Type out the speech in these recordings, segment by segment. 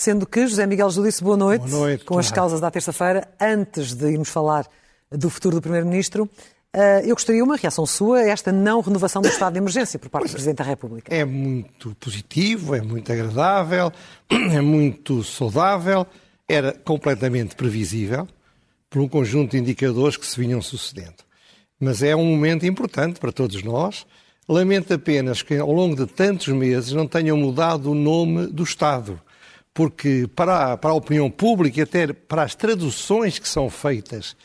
Sendo que José Miguel disse boa noite, boa noite com as causas da terça-feira, antes de irmos falar do futuro do Primeiro-Ministro. Eh, eu gostaria uma reação sua a esta não renovação do estado de emergência por parte do Presidente da República. É muito positivo, é muito agradável, é muito saudável, era completamente previsível por um conjunto de indicadores que se vinham sucedendo. Mas é um momento importante para todos nós. Lamento apenas que ao longo de tantos meses não tenham mudado o nome do Estado porque para a, para a opinião pública e até para as traduções que são feitas,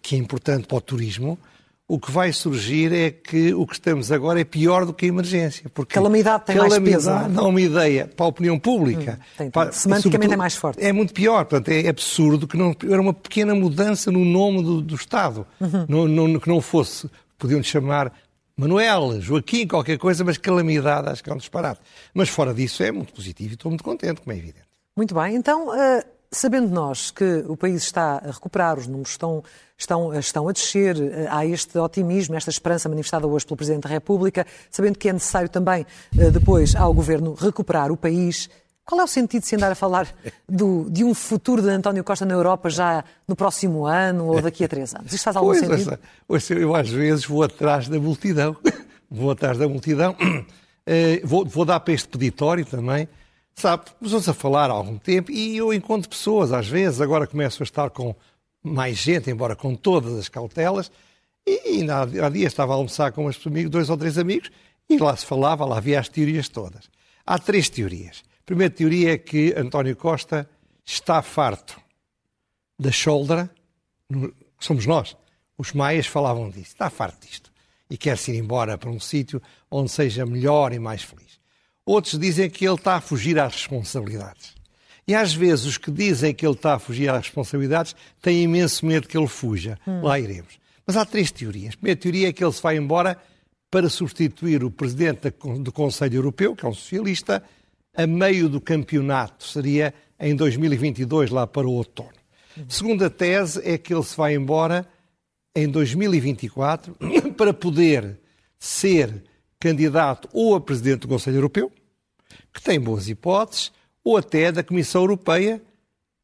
que é importante para o turismo, o que vai surgir é que o que estamos agora é pior do que a emergência. Porque calamidade tem calamidade mais peso. Calamidade dá uma ideia para a opinião pública. Hum, tem, para, Semanticamente é mais forte. É muito pior. Portanto, é absurdo que não... Era uma pequena mudança no nome do, do Estado. Uhum. Não, não, que não fosse... Podiam chamar Manuel, Joaquim, qualquer coisa, mas calamidade acho que é um disparate. Mas fora disso é muito positivo e estou muito contente, como é evidente. Muito bem, então, uh, sabendo nós que o país está a recuperar, os números estão, estão, estão a descer, uh, há este otimismo, esta esperança manifestada hoje pelo Presidente da República, sabendo que é necessário também, depois, ao Governo recuperar o país, qual é o sentido de se andar a falar do, de um futuro de António Costa na Europa já no próximo ano ou daqui a três anos? Isto faz algum pois, sentido? Eu às vezes vou atrás da multidão. vou atrás da multidão. Uh, vou, vou, dar para este peditório também. Sabe, vamos a falar há algum tempo e eu encontro pessoas, às vezes, agora começo a estar com mais gente, embora com todas as cautelas, e, e há, há dias estava a almoçar com amigos, dois ou três amigos, e lá se falava, lá havia as teorias todas. Há três teorias. A primeira teoria é que António Costa está farto da shoulder, somos nós, os maias falavam disso, está farto disto e quer-se ir embora para um sítio onde seja melhor e mais feliz. Outros dizem que ele está a fugir às responsabilidades. E às vezes os que dizem que ele está a fugir às responsabilidades têm imenso medo que ele fuja. Hum. Lá iremos. Mas há três teorias. A primeira teoria é que ele se vai embora para substituir o presidente do Conselho Europeu, que é um socialista, a meio do campeonato, seria em 2022, lá para o outono. Segunda tese é que ele se vai embora em 2024 para poder ser candidato ou a presidente do Conselho Europeu, que tem boas hipóteses, ou até da Comissão Europeia,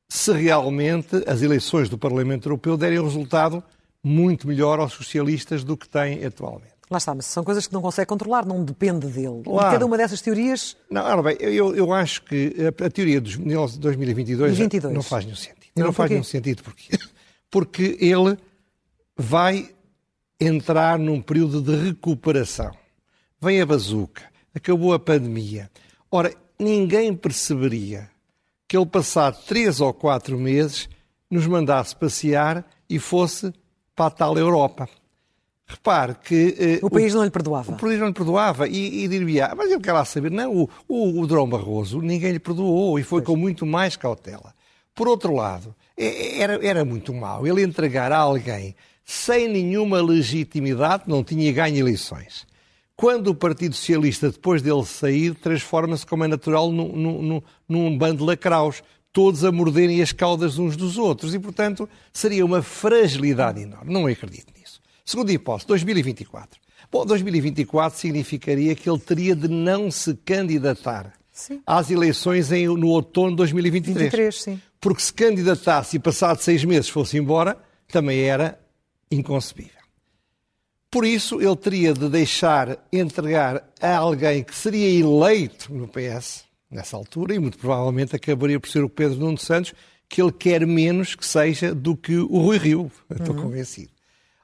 se realmente as eleições do Parlamento Europeu derem um resultado muito melhor aos socialistas do que têm atualmente. Lá está, mas são coisas que não consegue controlar, não depende dele. Claro. E cada uma dessas teorias. Não, ora bem, eu, eu acho que a, a teoria de 2022 22. não faz nenhum sentido. Não, não faz nenhum sentido porque, porque ele vai entrar num período de recuperação. Vem a bazuca, acabou a pandemia. Ora, ninguém perceberia que ele, passado três ou quatro meses, nos mandasse passear e fosse para a tal Europa. Repare que. Eh, o país o, não lhe perdoava. O país não lhe perdoava e, e diria, ah, mas ele quer lá saber. Não, o, o, o Drão Barroso ninguém lhe perdoou e foi pois. com muito mais cautela. Por outro lado, é, é, era, era muito mau ele entregar a alguém sem nenhuma legitimidade, não tinha ganho eleições. Quando o Partido Socialista, depois dele sair, transforma-se, como é natural, num, num, num bando de lacraus, todos a morderem as caudas uns dos outros. E, portanto, seria uma fragilidade enorme. Não acredito Segunda hipótese, 2024. Bom, 2024 significaria que ele teria de não se candidatar sim. às eleições em, no outono de 2023. 23, sim. Porque se candidatasse e passado seis meses fosse embora, também era inconcebível. Por isso, ele teria de deixar entregar a alguém que seria eleito no PS nessa altura e muito provavelmente acabaria por ser o Pedro Nuno Santos, que ele quer menos que seja do que o Rui Rio. Estou uhum. convencido.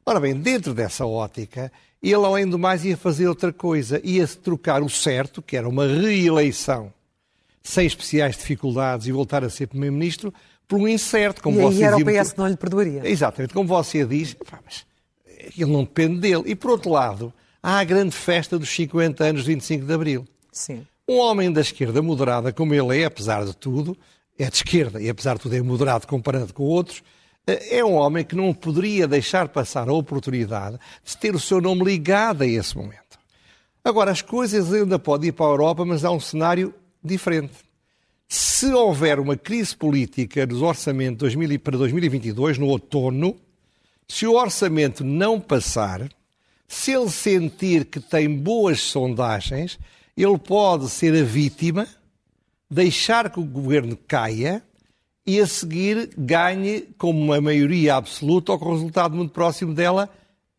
Ora bem, dentro dessa ótica, ele, além do mais, ia fazer outra coisa. Ia-se trocar o certo, que era uma reeleição sem especiais dificuldades e voltar a ser Primeiro-Ministro, por um incerto, como e você era o PS que não lhe perdoaria. Exatamente, como você diz, mas ele não depende dele. E, por outro lado, há a grande festa dos 50 anos de 25 de Abril. Sim. Um homem da esquerda moderada, como ele é, apesar de tudo, é de esquerda e, apesar de tudo, é moderado comparado com outros, é um homem que não poderia deixar passar a oportunidade de ter o seu nome ligado a esse momento. Agora, as coisas ainda podem ir para a Europa, mas há um cenário diferente. Se houver uma crise política nos orçamentos para 2022, no outono, se o orçamento não passar, se ele sentir que tem boas sondagens, ele pode ser a vítima deixar que o governo caia e a seguir ganhe como uma maioria absoluta ou com resultado muito próximo dela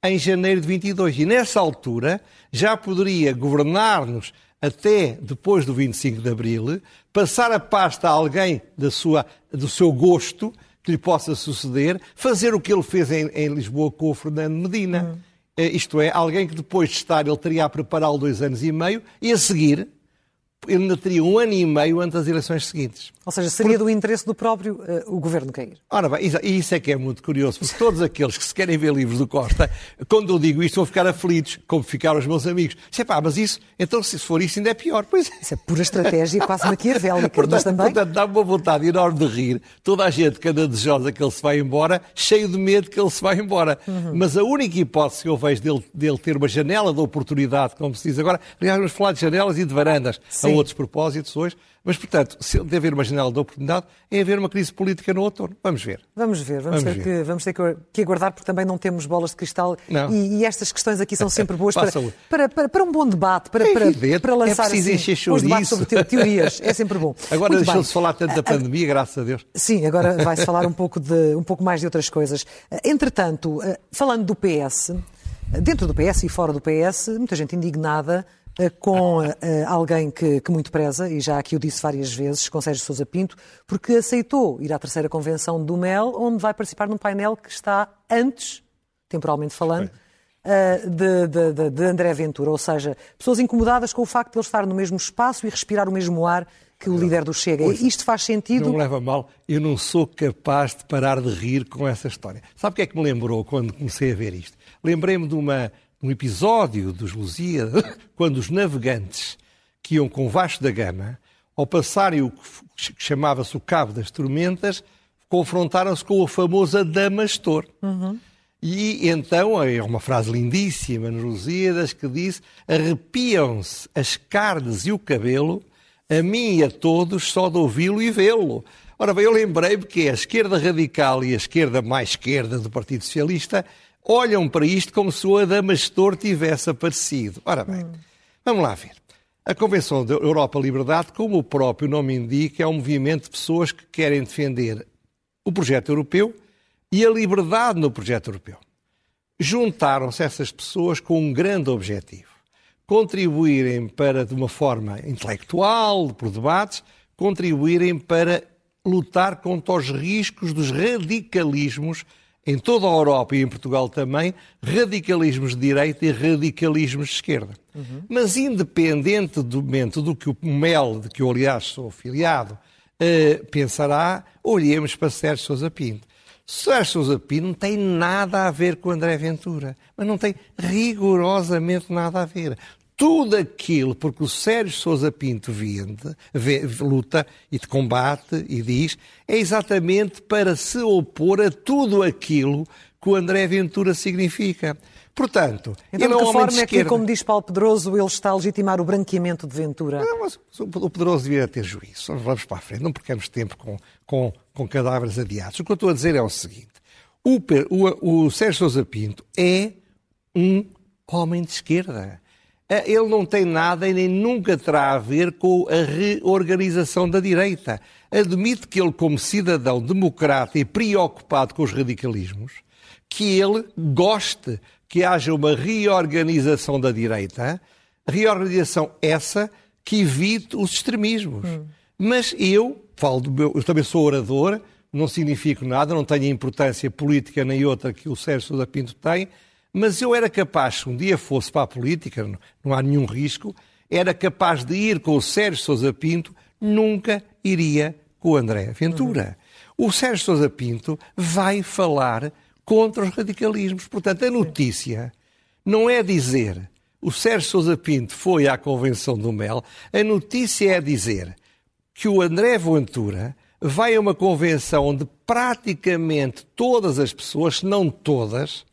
em janeiro de 22. E nessa altura já poderia governar-nos até depois do 25 de Abril, passar a pasta a alguém da sua, do seu gosto, que lhe possa suceder, fazer o que ele fez em, em Lisboa com o Fernando Medina. Hum. Isto é, alguém que depois de estar, ele teria a prepará-lo dois anos e meio, e a seguir, ele ainda teria um ano e meio antes das eleições seguintes. Ou seja, seria do interesse do próprio uh, o governo cair. Ora bem, e isso é que é muito curioso, porque todos aqueles que se querem ver livros do Costa, quando eu digo isto, vão ficar aflitos, como ficaram os meus amigos. Disse, pá, mas isso, então se for isso ainda é pior. Pois é. Isso é pura estratégia quase maquiavélica, portanto, mas também... Portanto, dá uma vontade enorme de rir. Toda a gente que anda desejosa que ele se vai embora, cheio de medo que ele se vai embora. Uhum. Mas a única hipótese que eu vejo dele, dele, ter uma janela de oportunidade, como se diz agora, aliás, vamos falar de janelas e de varandas, Sim. a outros propósitos hoje, mas, portanto, se deve haver uma janela de oportunidade, é haver uma crise política no outono. Vamos ver. Vamos ver. Vamos, vamos ter, ver. Que, vamos ter que aguardar, porque também não temos bolas de cristal. E, e, estas questões aqui são sempre boas para, para, para, para, um bom debate, para, é para, para lançar é assim, os debates sobre teorias. É sempre bom. Agora deixou-se falar tanto da pandemia, graças a Deus. Sim, agora vai-se falar um pouco, de, um pouco mais de outras coisas. Entretanto, falando do PS, dentro do PS e fora do PS, muita gente indignada com uh, alguém que, que, muito preza, e já aqui o disse várias vezes, com Sérgio Sousa Pinto, porque aceitou ir à terceira convenção do MEL, onde vai participar num painel que está antes, temporalmente falando, uh, de, de, de, André Ventura, ou seja, pessoas incomodadas com o facto de ele estar no mesmo espaço e respirar o mesmo ar que o líder do Chega. Pois, Isto faz sentido? Não me leva mal, eu não sou capaz de parar de rir com essa história. Sabe o que é que me lembrou quando comecei a ver isto? Lembrei-me de uma um episódio dos Lusíadas, quando os navegantes que iam com Vasco da Gama, ao passarem o que chamava-se o Cabo das Tormentas, confrontaram-se com o famoso Adamastor. Uhum. E então, é uma frase lindíssima nos Lusíadas que diz: arrepiam-se as carnes e o cabelo, a mim e a todos, só de ouvi-lo e vê-lo. Ora bem, eu lembrei-me que a esquerda radical e a esquerda mais esquerda do Partido Socialista olham para isto como se o Adamastor tivesse aparecido. Ora bem, hum. vamos lá ver. A Convenção da Europa Liberdade, como o próprio nome indica, é um movimento de pessoas que querem defender o projeto europeu e a liberdade no projeto europeu. Juntaram-se essas pessoas com um grande objetivo: contribuírem para, de uma forma intelectual, por debates, contribuírem para lutar contra os riscos dos radicalismos em toda a Europa e em Portugal também, radicalismos de direita e radicalismos de esquerda. Uhum. Mas independente do momento do que o MEL, de que eu aliás sou afiliado, uh, pensará, olhemos para Sérgio Sousa Pinto. Sérgio Sousa Pinto não tem nada a ver com André Ventura, mas não tem rigorosamente nada a ver tudo aquilo, porque o Sérgio Sousa Pinto vende, luta e te combate e diz, é exatamente para se opor a tudo aquilo que o André Ventura significa. Portanto, então, ele de que forma é que, como diz Paulo Pedroso, ele está a legitimar o branqueamento de Ventura? Não, mas o Pedroso devia ter juízo. Vamos para a frente, não percamos tempo com, com, com cadáveres adiados. O que eu estou a dizer é o seguinte: o, o, o Sérgio Sousa Pinto é um homem de esquerda. Eh, ele não tem nada e nem nunca terá a ver com a reorganização da direita. Admite que ele, como cidadão democrata e preocupado com os radicalismos, que ele goste que haja uma reorganização da direita, reorganização essa que evite os extremismos. Hum. Mas eu, falo do meu, eu também sou orador, não significo nada, não tenho a importância política nem outra que o Sérgio Sousa Pinto tem, mas eu era capaz, se um dia fosse para a política, não há nenhum risco, era capaz de ir com o Sérgio Sousa Pinto, nunca iria com o André Ventura. Uhum. O Sérgio Sousa Pinto vai falar contra os radicalismos. Portanto, a notícia não é dizer o Sérgio Sousa Pinto foi à convenção do Mel, a notícia é dizer que o André Ventura vai a uma convenção onde praticamente todas as pessoas, se não todas,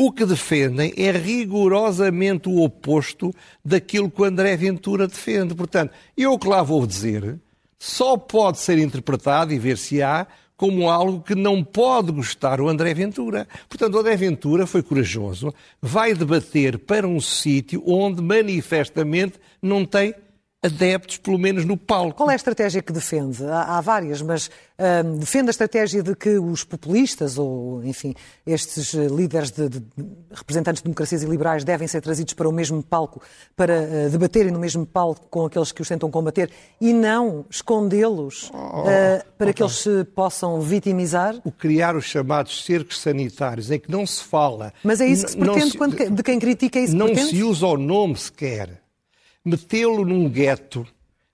o que defendem é rigorosamente o oposto daquilo que o André Ventura defende. Portanto, eu que lá vou dizer, só pode ser interpretado e ver se há como algo que não pode gostar o André Ventura. Portanto, o André Ventura foi corajoso, vai debater para um sítio onde manifestamente não tem adeptos, pelo menos no palco. Qual é a estratégia que defende? Há, há várias, mas hum, defende a estratégia de que os populistas, ou enfim, estes eh, líderes de, de, representantes de democracias e liberais devem ser trazidos para o mesmo palco, para uh, debaterem no mesmo palco com aqueles que os tentam combater e não escondê-los oh, uh, para que eles se possam vitimizar? O criar os chamados cercos sanitários, em que não se fala. Mas é isso que se pretende se, quando, de quem critica é isso Não pretende? se usa o nome sequer metê-lo num gueto,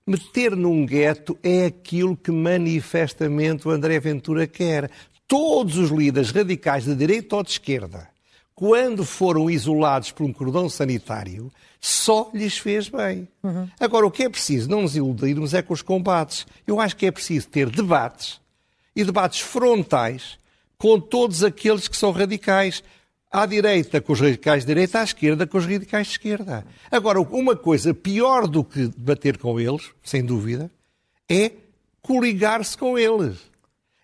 meter num gueto é aquilo que manifestamente o André Ventura quer. Todos os líderes radicais de direita ou de esquerda, quando foram isolados por um cordão sanitário, só lhes fez bem. Uhum. Agora, o que é preciso não nos iludirmos é com os combates. Eu acho que é preciso ter debates e debates frontais com todos aqueles que são radicais à direita com os radicais de direita, à esquerda com os radicais de esquerda. Agora, uma coisa pior do que debater com eles, sem dúvida, é coligar-se com eles.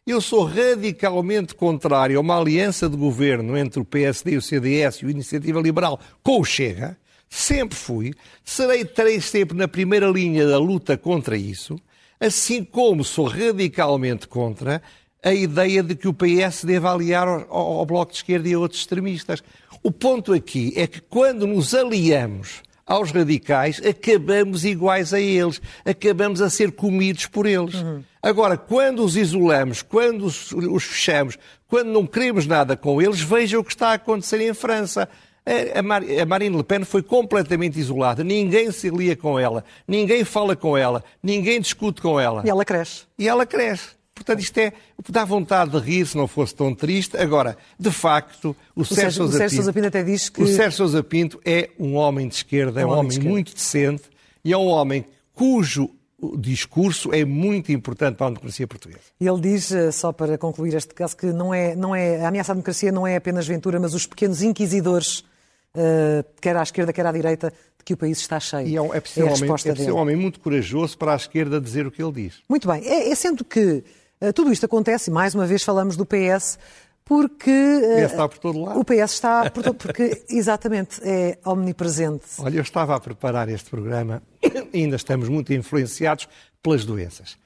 Eu sou radicalmente contrário a uma aliança de governo entre o PSD, o CDS e o Iniciativa Liberal com o Chega. Sempre fui. Serei, terei sempre na primeira linha da luta contra isso. Assim como sou radicalmente contra a ideia de que o PS deve aliar ao, ao, Bloco de Esquerda e a outros extremistas. O ponto aqui é que quando nos aliamos aos radicais, acabamos iguais a eles, acabamos a ser comidos por eles. Uhum. Agora, quando os isolamos, quando os, os, fechamos, quando não queremos nada com eles, veja o que está a acontecer em França. A, Mar, a Marine Le Pen foi completamente isolada, ninguém se lia com ela, ninguém fala com ela, ninguém discute com ela. E ela cresce. E ela cresce. Portanto, isto é. Dá vontade de rir se não fosse tão triste. Agora, de facto, o, o Sérgio Sousa Pinto, Pinto até diz que. O Sérgio Sousa Pinto é um homem de esquerda, é um, um homem, homem muito decente e é um homem cujo discurso é muito importante para a democracia portuguesa. Ele diz, eh, só para concluir este caso, que não é, não é, a ameaça à democracia não é apenas Ventura, mas os pequenos inquisidores, uh, quer à esquerda, quer à direita, de que o país está cheio. E é, é preciso, é um, homem, é preciso um homem muito corajoso para a esquerda dizer o que ele diz. Muito bem. É, é sendo que tudo isto acontece, e mais uma vez falamos do PS, porque. O PS está por todo lado. O PS está por todo porque, exatamente, é omnipresente. Olha, eu estava a preparar este programa e ainda estamos muito influenciados pelas doenças.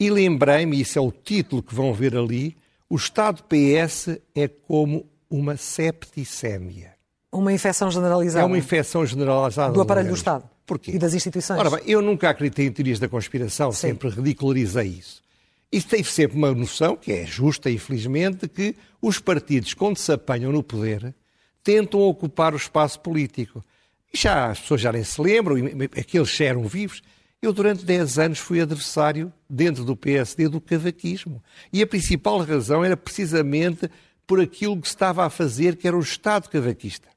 E lembrei-me, isso é o título que vão ver ali, o estado PS é como uma septicémia. Uma infecção generalizada. É uma infecção generalizada. Do aparelho do Estado. Porquê? E das instituições. Ora bem, eu nunca acreditei em teorias da conspiração, Sim. sempre ridicularizei isso. E tem sempre uma noção, que é justa, infelizmente, de que os partidos, quando se apanham no poder, tentam ocupar o espaço político. E já as pessoas já nem se lembram, aqueles já eram vivos. Eu, durante 10 anos, fui adversário, dentro do PSD, do cavaquismo. E a principal razão era precisamente por aquilo que se estava a fazer, que era o Estado cavaquista,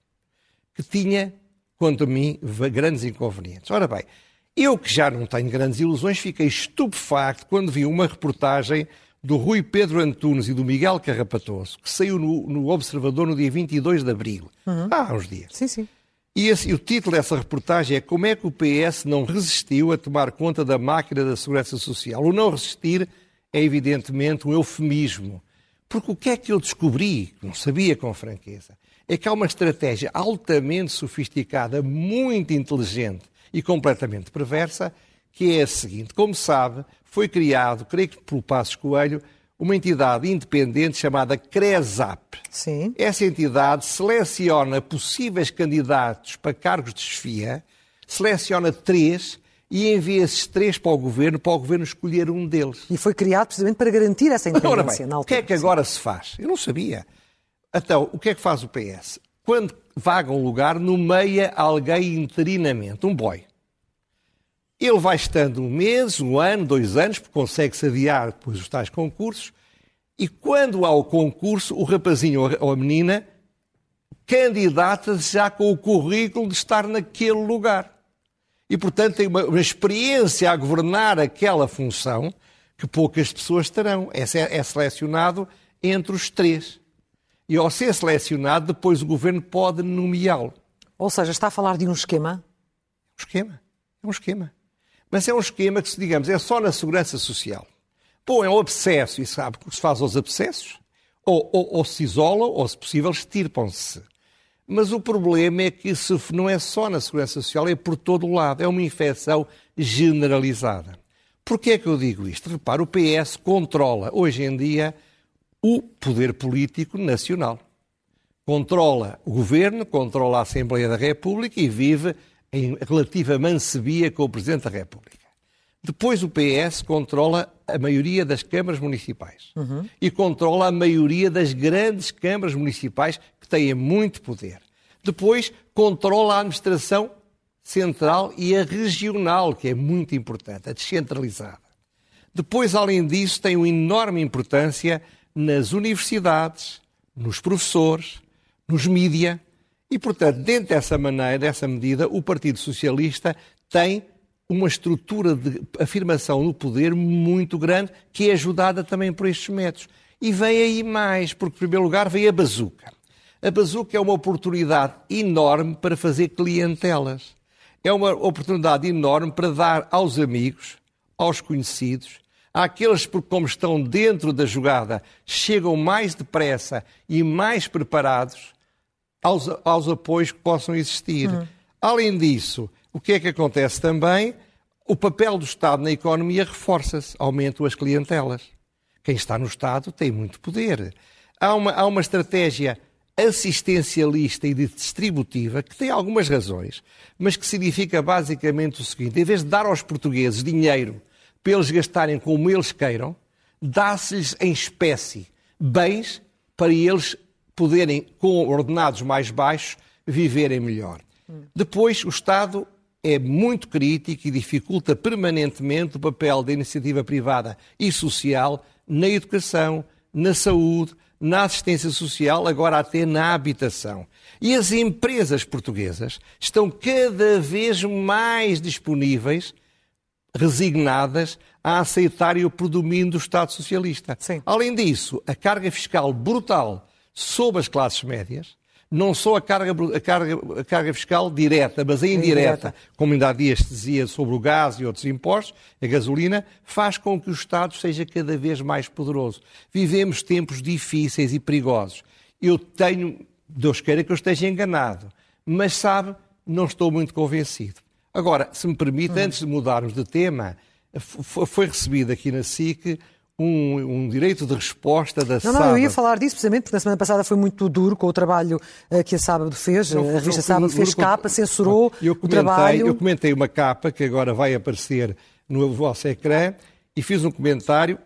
que tinha, quanto a mim, grandes inconvenientes. Ora bem, eu, que já não tenho grandes ilusões, fiquei estupefacto quando vi uma reportagem do Rui Pedro Antunes e do Miguel Carrapatoso, que saiu no, no Observador no dia 22 de abril, uhum. há uns dias. Sim, sim. E, esse, e o título dessa reportagem é Como é que o PS não resistiu a tomar conta da máquina da segurança social? O não resistir é, evidentemente, um eufemismo. Porque o que é que eu descobri, não sabia com franqueza, é que há uma estratégia altamente sofisticada, muito inteligente, e completamente perversa, que é a seguinte. Como sabe, foi criado, creio que pelo Passos Coelho, uma entidade independente chamada CRESAP. Sim. Essa entidade seleciona possíveis candidatos para cargos de chefia, seleciona três e envia esses três para o governo, para o governo escolher um deles. E foi criado precisamente para garantir essa independência. Ora bem, o que é que agora se faz? Eu não sabia. Então, o que é que faz o PS? Quando vaga um lugar, nomeia alguém interinamente, um boy. Ele vai estando um mês, um ano, dois anos, porque consegue-se adiar depois os tais concursos, e quando há o concurso, o rapazinho ou a menina candidata-se já com o currículo de estar naquele lugar. E, portanto, tem uma, uma, experiência a governar aquela função que poucas pessoas terão. É, é selecionado entre os três e ao ser selecionado, depois o governo pode nomeá-lo. Ou seja, está a falar de um esquema? Um esquema. É um esquema. Mas é um esquema que, digamos, é só na segurança social. Bom, é um abscesso, e sabe o que se faz aos abscessos? Ou, ou, ou se isolam, ou, se possível, extirpam-se. Mas o problema é que isso não é só na segurança social, é por todo o lado. É uma infecção generalizada. Porquê é que eu digo isto? Repara, o PS controla, hoje em dia, o poder político nacional. Controla o governo, controla a Assembleia da República e vive em relativa mancebia com o Presidente da República. Depois o PS controla a maioria das câmaras municipais uhum. e controla a maioria das grandes câmaras municipais que têm muito poder. Depois controla a administração central e a regional, que é muito importante, a descentralizada. Depois, além disso, tem uma enorme importância nas universidades, nos professores, nos mídia. E, portanto, dentro dessa maneira, dessa medida, o Partido Socialista tem uma estrutura de afirmação no poder muito grande, que é ajudada também por estes métodos. E vem aí mais, porque, em primeiro lugar, vem a bazuca. A bazuca é uma oportunidade enorme para fazer clientelas. É uma oportunidade enorme para dar aos amigos, aos conhecidos, àqueles que, como estão dentro da jogada, chegam mais depressa e mais preparados aos, aos apoios que possam existir. Uhum. Além disso, o que é que acontece também? O papel do Estado na economia reforça-se, aumentam as clientelas. Quem está no Estado tem muito poder. Há uma, há uma estratégia assistencialista e distributiva que tem algumas razões, mas que significa basicamente o seguinte: em vez de dar aos portugueses dinheiro para eles gastarem como eles queiram, dá-se-lhes em espécie bens para eles poderem, com ordenados mais baixos, viverem melhor. Depois, o Estado é muito crítico e dificulta permanentemente o papel da iniciativa privada e social na educação, na saúde, na assistência social, agora até na habitação. E as empresas portuguesas estão cada vez mais disponíveis, resignadas, a aceitarem o predomínio do Estado Socialista. Sim. Além disso, a carga fiscal brutal sobre as classes médias não só a carga, a carga, a carga fiscal direta, mas a indireta, indireta, como ainda há dias dizia sobre o gás e outros impostos, a gasolina, faz com que o Estado seja cada vez mais poderoso. Vivemos tempos difíceis e perigosos. Eu tenho, Deus queira que eu esteja enganado, mas sabe, não estou muito convencido. Agora, se me permite, uhum. antes de mudarmos de tema, foi recebido aqui na SIC um, um, direito de resposta da Não, não, eu ia falar disso precisamente porque na semana passada foi muito duro com o trabalho uh, que a Sábado fez. Não, a revista Sábado fez capa, censurou eu comentei, o trabalho. Eu comentei uma capa que agora vai aparecer no vosso ecrã e fiz um comentário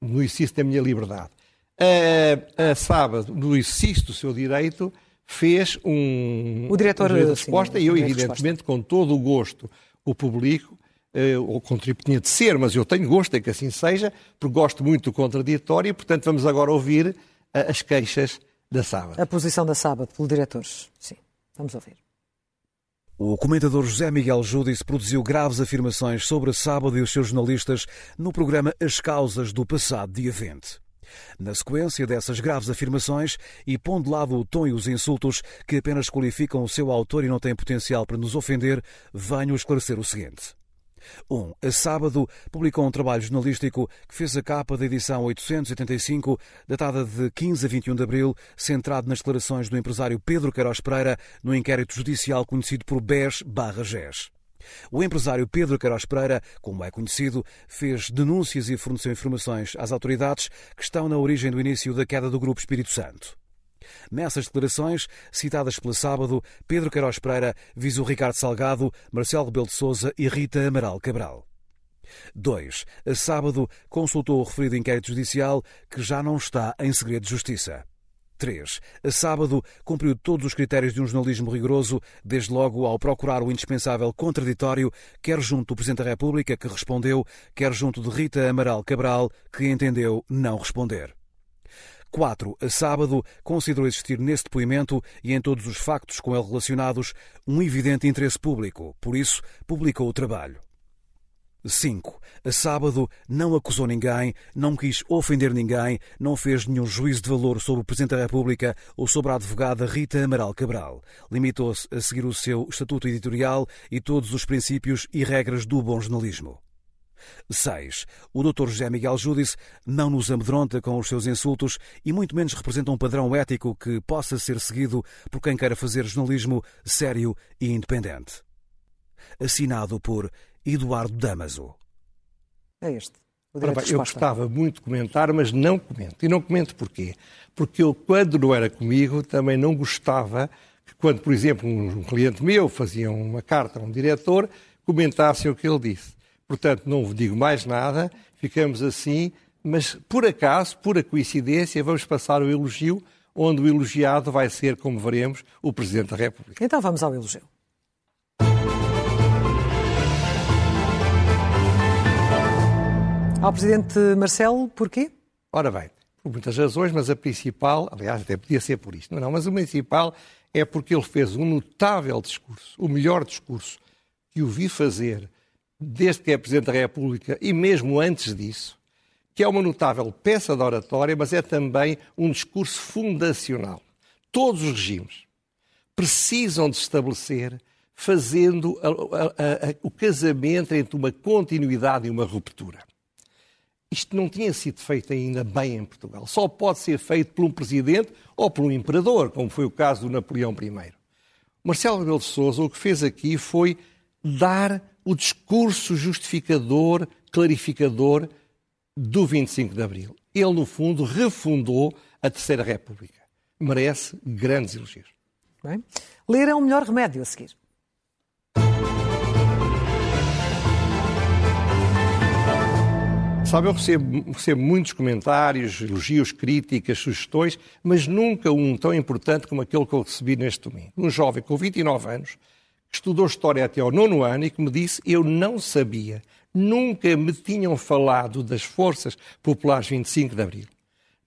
no exercício da minha liberdade. A, a Sábado, no exercício do seu direito, fez um, o diretor, um de resposta sim, e eu, evidentemente, com todo o gosto, o publico uh, ou tinha de ser, mas eu tenho gosto em que assim seja, porque gosto muito do contraditório e, portanto, vamos agora ouvir uh, as queixas da Sábado. A posição da Sábado pelo diretor. Sim, vamos ouvir. O comentador José Miguel Júdice produziu graves afirmações sobre a Sábado e os seus jornalistas no programa As Causas do passado dia 20. Na sequência dessas graves afirmações, e pondo de lado o tom e os insultos que apenas qualificam o seu autor e não têm potencial para nos ofender, venho esclarecer o seguinte. 1. A sábado, publicou um trabalho jornalístico que fez a capa da edição 885, datada de 15 a 21 de abril, centrado nas declarações do empresário Pedro Queiroz Pereira no inquérito judicial conhecido por BES-GES. O empresário Pedro Queiroz Pereira, como é conhecido, fez denúncias e forneceu informações às autoridades que estão na origem do início da queda do Grupo Espírito Santo. Nessas declarações, citadas pela sábado, Pedro Queiroz Pereira visou Ricardo Salgado, Marcelo Rebelo de Sousa e Rita Amaral Cabral. 2. A sábado consultou o referido inquérito judicial que já não está em segredo de justiça. 3. A sábado cumpriu todos os critérios de um jornalismo rigoroso, desde logo ao procurar o indispensável contraditório, quer junto do Presidente da República, que respondeu, quer junto de Rita Amaral Cabral, que entendeu não responder. 4. A sábado, considerou existir nesse depoimento e em todos os factos com ele relacionados um evidente interesse público, por isso publicou o trabalho. 5. A sábado não acusou ninguém, não quis ofender ninguém, não fez nenhum juízo de valor sobre o Presidente da República ou sobre a advogada Rita Amaral Cabral. Limitou-se a seguir o seu estatuto editorial e todos os princípios e regras do bom jornalismo. 6. O Dr. José Miguel Júdice não nos amedronta com os seus insultos e muito menos representa um padrão ético que possa ser seguido por quem queira fazer jornalismo sério e independente. Assinado por Eduardo Damaso. É este. Bem, eu gostava muito de comentar, mas não comento. E não comento porquê? Porque eu, quando não era comigo, também não gostava que, quando, por exemplo, um cliente meu fazia uma carta a um diretor, comentassem o que ele disse. Portanto, não vos digo mais nada, ficamos assim, mas por acaso, pura coincidência, vamos passar o elogio, onde o elogiado vai ser, como veremos, o Presidente da República. Então vamos ao elogio. Ao Presidente Marcelo, porquê? Ora bem, por muitas razões, mas a principal, aliás, até podia ser por isto, não, mas a principal é porque ele fez um notável discurso, o melhor discurso que o vi fazer desde que é Presidente da República e mesmo antes disso, que é uma notável peça de oratória, mas é também um discurso fundacional. Todos os regimes precisam de estabelecer, fazendo a, a, a, o casamento entre uma continuidade e uma ruptura. Isto não tinha sido feito ainda bem em Portugal. Só pode ser feito por um presidente ou por um imperador, como foi o caso do Napoleão I. Marcelo Rebelo de Sousa o que fez aqui foi dar o discurso justificador, clarificador do 25 de Abril. Ele, no fundo, refundou a Terceira República. Merece grandes elogios. Bem. Ler é o melhor remédio a seguir. Sabe, eu recebo, recebo, muitos comentários, elogios, críticas, sugestões, mas nunca um tão importante como aquele que eu recebi neste domingo. Um jovem com 29 anos, que estudou História até ao nono ano e que me disse eu não sabia, nunca me tinham falado das Forças Populares 25 de Abril.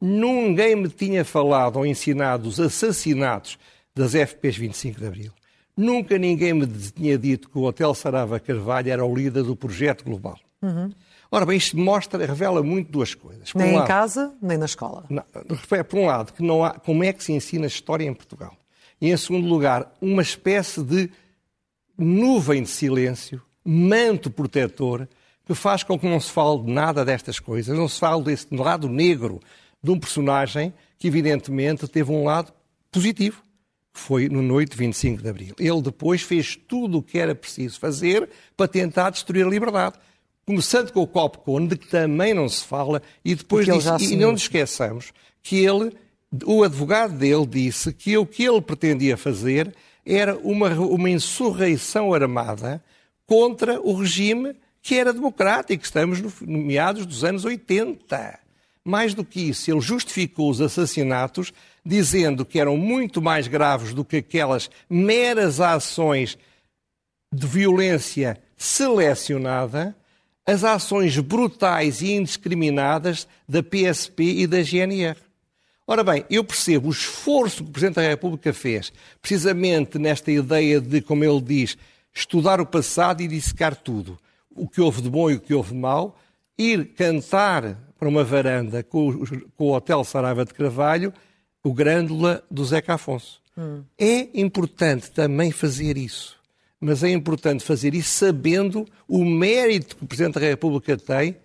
Ninguém me tinha falado ou ensinado os assassinatos das FPs 25 de Abril. Nunca ninguém me tinha dito que o Hotel Sarava Carvalho era o líder do projeto global. Uhum. Ora bem, isto mostra, revela muito duas coisas. Por nem um lado, em casa, nem na escola. Não, por um lado, que não há, como é que se ensina história em Portugal. E, em segundo lugar, uma espécie de nuvem de silêncio, manto protetor, que faz com que não se fale de nada destas coisas, não se fale desse lado negro de um personagem que, evidentemente, teve um lado positivo, que foi no noite de 25 de Abril. Ele depois fez tudo o que era preciso fazer para tentar destruir a liberdade começando com o Copcon, de que também não se fala, e depois disse, e não nos esqueçamos que ele, o advogado dele disse que o que ele pretendia fazer era uma, uma insurreição armada contra o regime que era democrático. Estamos no, no meados dos anos 80. Mais do que isso, ele justificou os assassinatos dizendo que eram muito mais graves do que aquelas meras ações de violência selecionada as ações brutais e indiscriminadas da PSP e da GNR. Ora bem, eu percebo o esforço que o Presidente da República fez, precisamente nesta ideia de, como ele diz, estudar o passado e dissecar tudo. O que houve de bom e o que houve de mau, ir cantar para uma varanda com o, com o Hotel Saraiva de Carvalho o Grândola do Zeca Afonso. Hum. É importante também fazer isso mas é importante fazer isso sabendo o mérito que o Presidente da República tem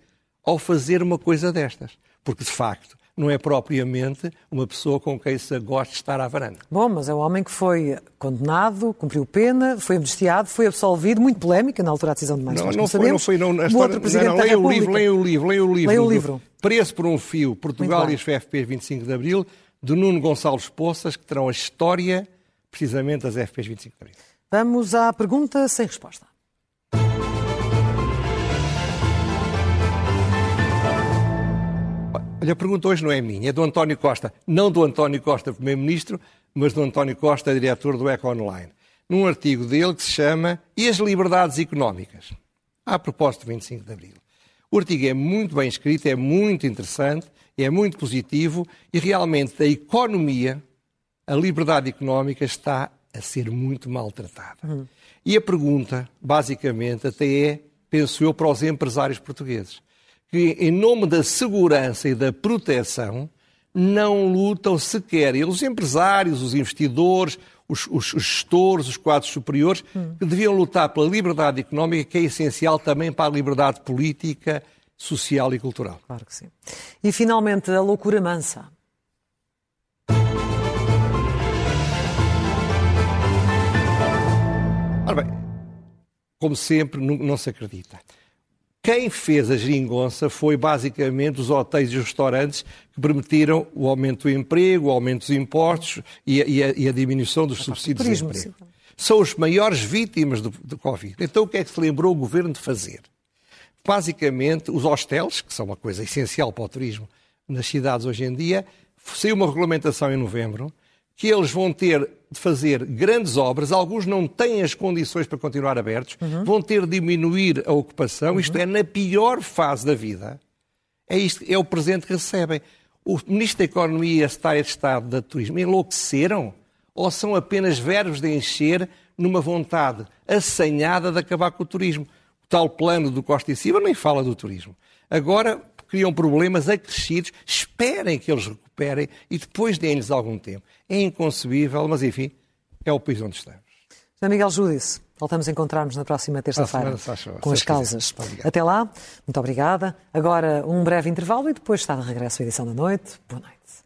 ao fazer uma coisa destas. Porque, de facto, não é propriamente uma pessoa com quem se gosta de estar à varanda. Bom, mas é um homem que foi condenado, cumpriu pena, foi amnistiado, foi absolvido, muito polémica na altura da decisão de mais não, não, foi, não foi, não outro Presidente não, não, leia o livro, leia o livro, leia o livro. Leia o livro. Preço por um fio, Portugal e os FPs 25 de Abril, de Nuno Gonçalves Poças, que terão a história, precisamente, das FPs 25 de Abril. Vamos à pergunta sem resposta. Olha, a pergunta hoje não é minha, é do António Costa. Não do António Costa, Primeiro-Ministro, mas do António Costa, diretor do Eco Online. Num artigo dele que se chama E as Liberdades Económicas? A propósito do 25 de Abril. O artigo é muito bem escrito, é muito interessante, é muito positivo e realmente a economia, a liberdade económica está a ser muito maltratada. Uhum. E a pergunta, basicamente, até é, penso eu, para os empresários portugueses, que em nome da segurança e da proteção não lutam sequer. Eles, os empresários, os investidores, os, os, gestores, os quadros superiores, hum. que deviam lutar pela liberdade económica, que é essencial também para a liberdade política, social e cultural. Claro que sim. E finalmente, a loucura mansa. Ora bem, como sempre, não se acredita. Quem fez a geringonça foi basicamente os hotéis e os restaurantes que permitiram o aumento do emprego, o aumento dos impostos e a, e a, e a diminuição dos subsídios de emprego. São as maiores vítimas do, do Covid. Então o que é que se lembrou o governo de fazer? Basicamente, os hostels, que são uma coisa essencial para o turismo nas cidades hoje em dia, saiu uma regulamentação em novembro que eles vão ter de fazer grandes obras, alguns não têm as condições para continuar abertos, uhum. vão ter de diminuir a ocupação, uhum. isto é, na pior fase da vida. É, isto, é o presente que recebem. O Ministro da Economia e a Secretária de Estado da Turismo enlouqueceram ou são apenas verbos de encher numa vontade assanhada de acabar com o turismo? O tal plano do Costa e Silva nem fala do turismo. Agora criam problemas acrescidos, esperem que eles recuperem e depois deem-lhes algum tempo. É inconcebível, mas enfim, é o país onde estamos. José Miguel Júdice, voltamos a encontrar-nos na próxima terça-feira com as causas. Até lá, muito obrigada. Agora um breve intervalo e depois está de regresso à edição da noite. Boa noite.